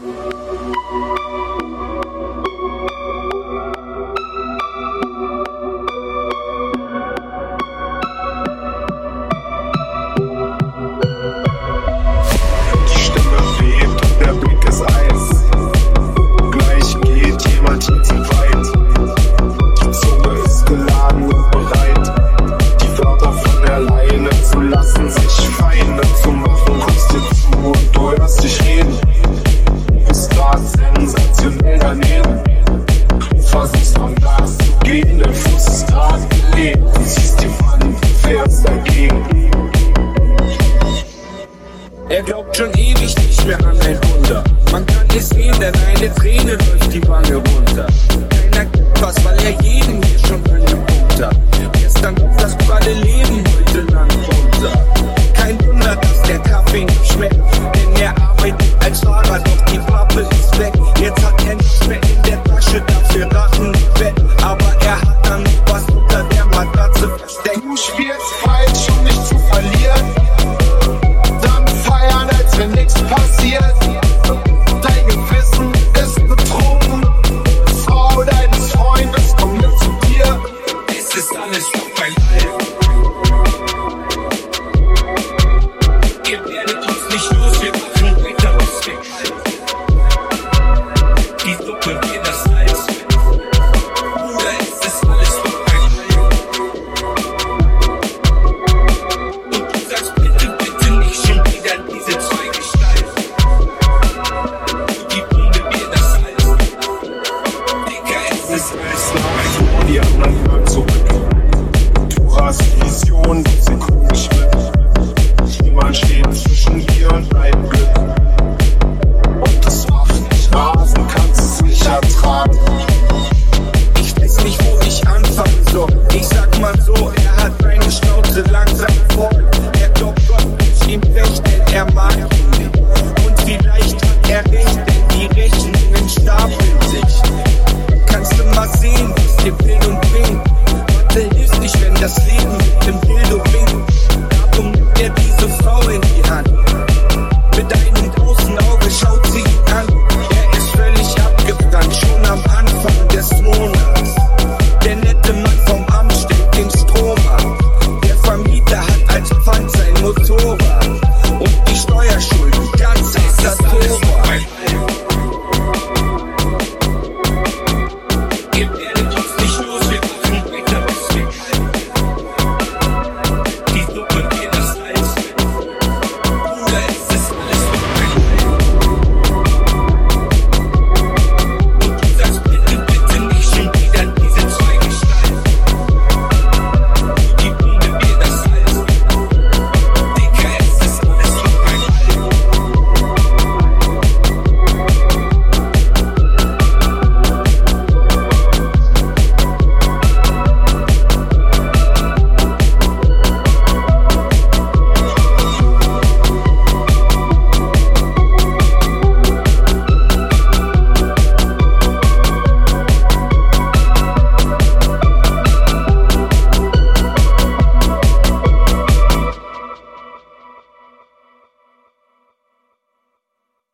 Die Er glaubt schon ewig nicht mehr an ein Wunder. Man kann es sehen, denn eine Träne läuft die Wange runter. Keiner gibt was, weil er jeden hier schon einen runter. Gestern lief das pralle Leben, heute lang runter. Kein Wunder, dass der Kaffee nicht schmeckt, denn er arbeitet als Fahrer, doch die Pappe ist weg. Jetzt hat er nichts mehr in der Tasche, dafür Rachen im Bett. das Leben im Bildo winken. Da tunkt er diese Frau in die Hand. Mit einem großen Auge schaut sie ihn an. Er ist völlig abgebrannt, schon am Anfang des Monats. Der nette Mann vom Amt steckt den Strom an. Der Vermieter hat als Pfand sein Motorrad und die Steuerschuld.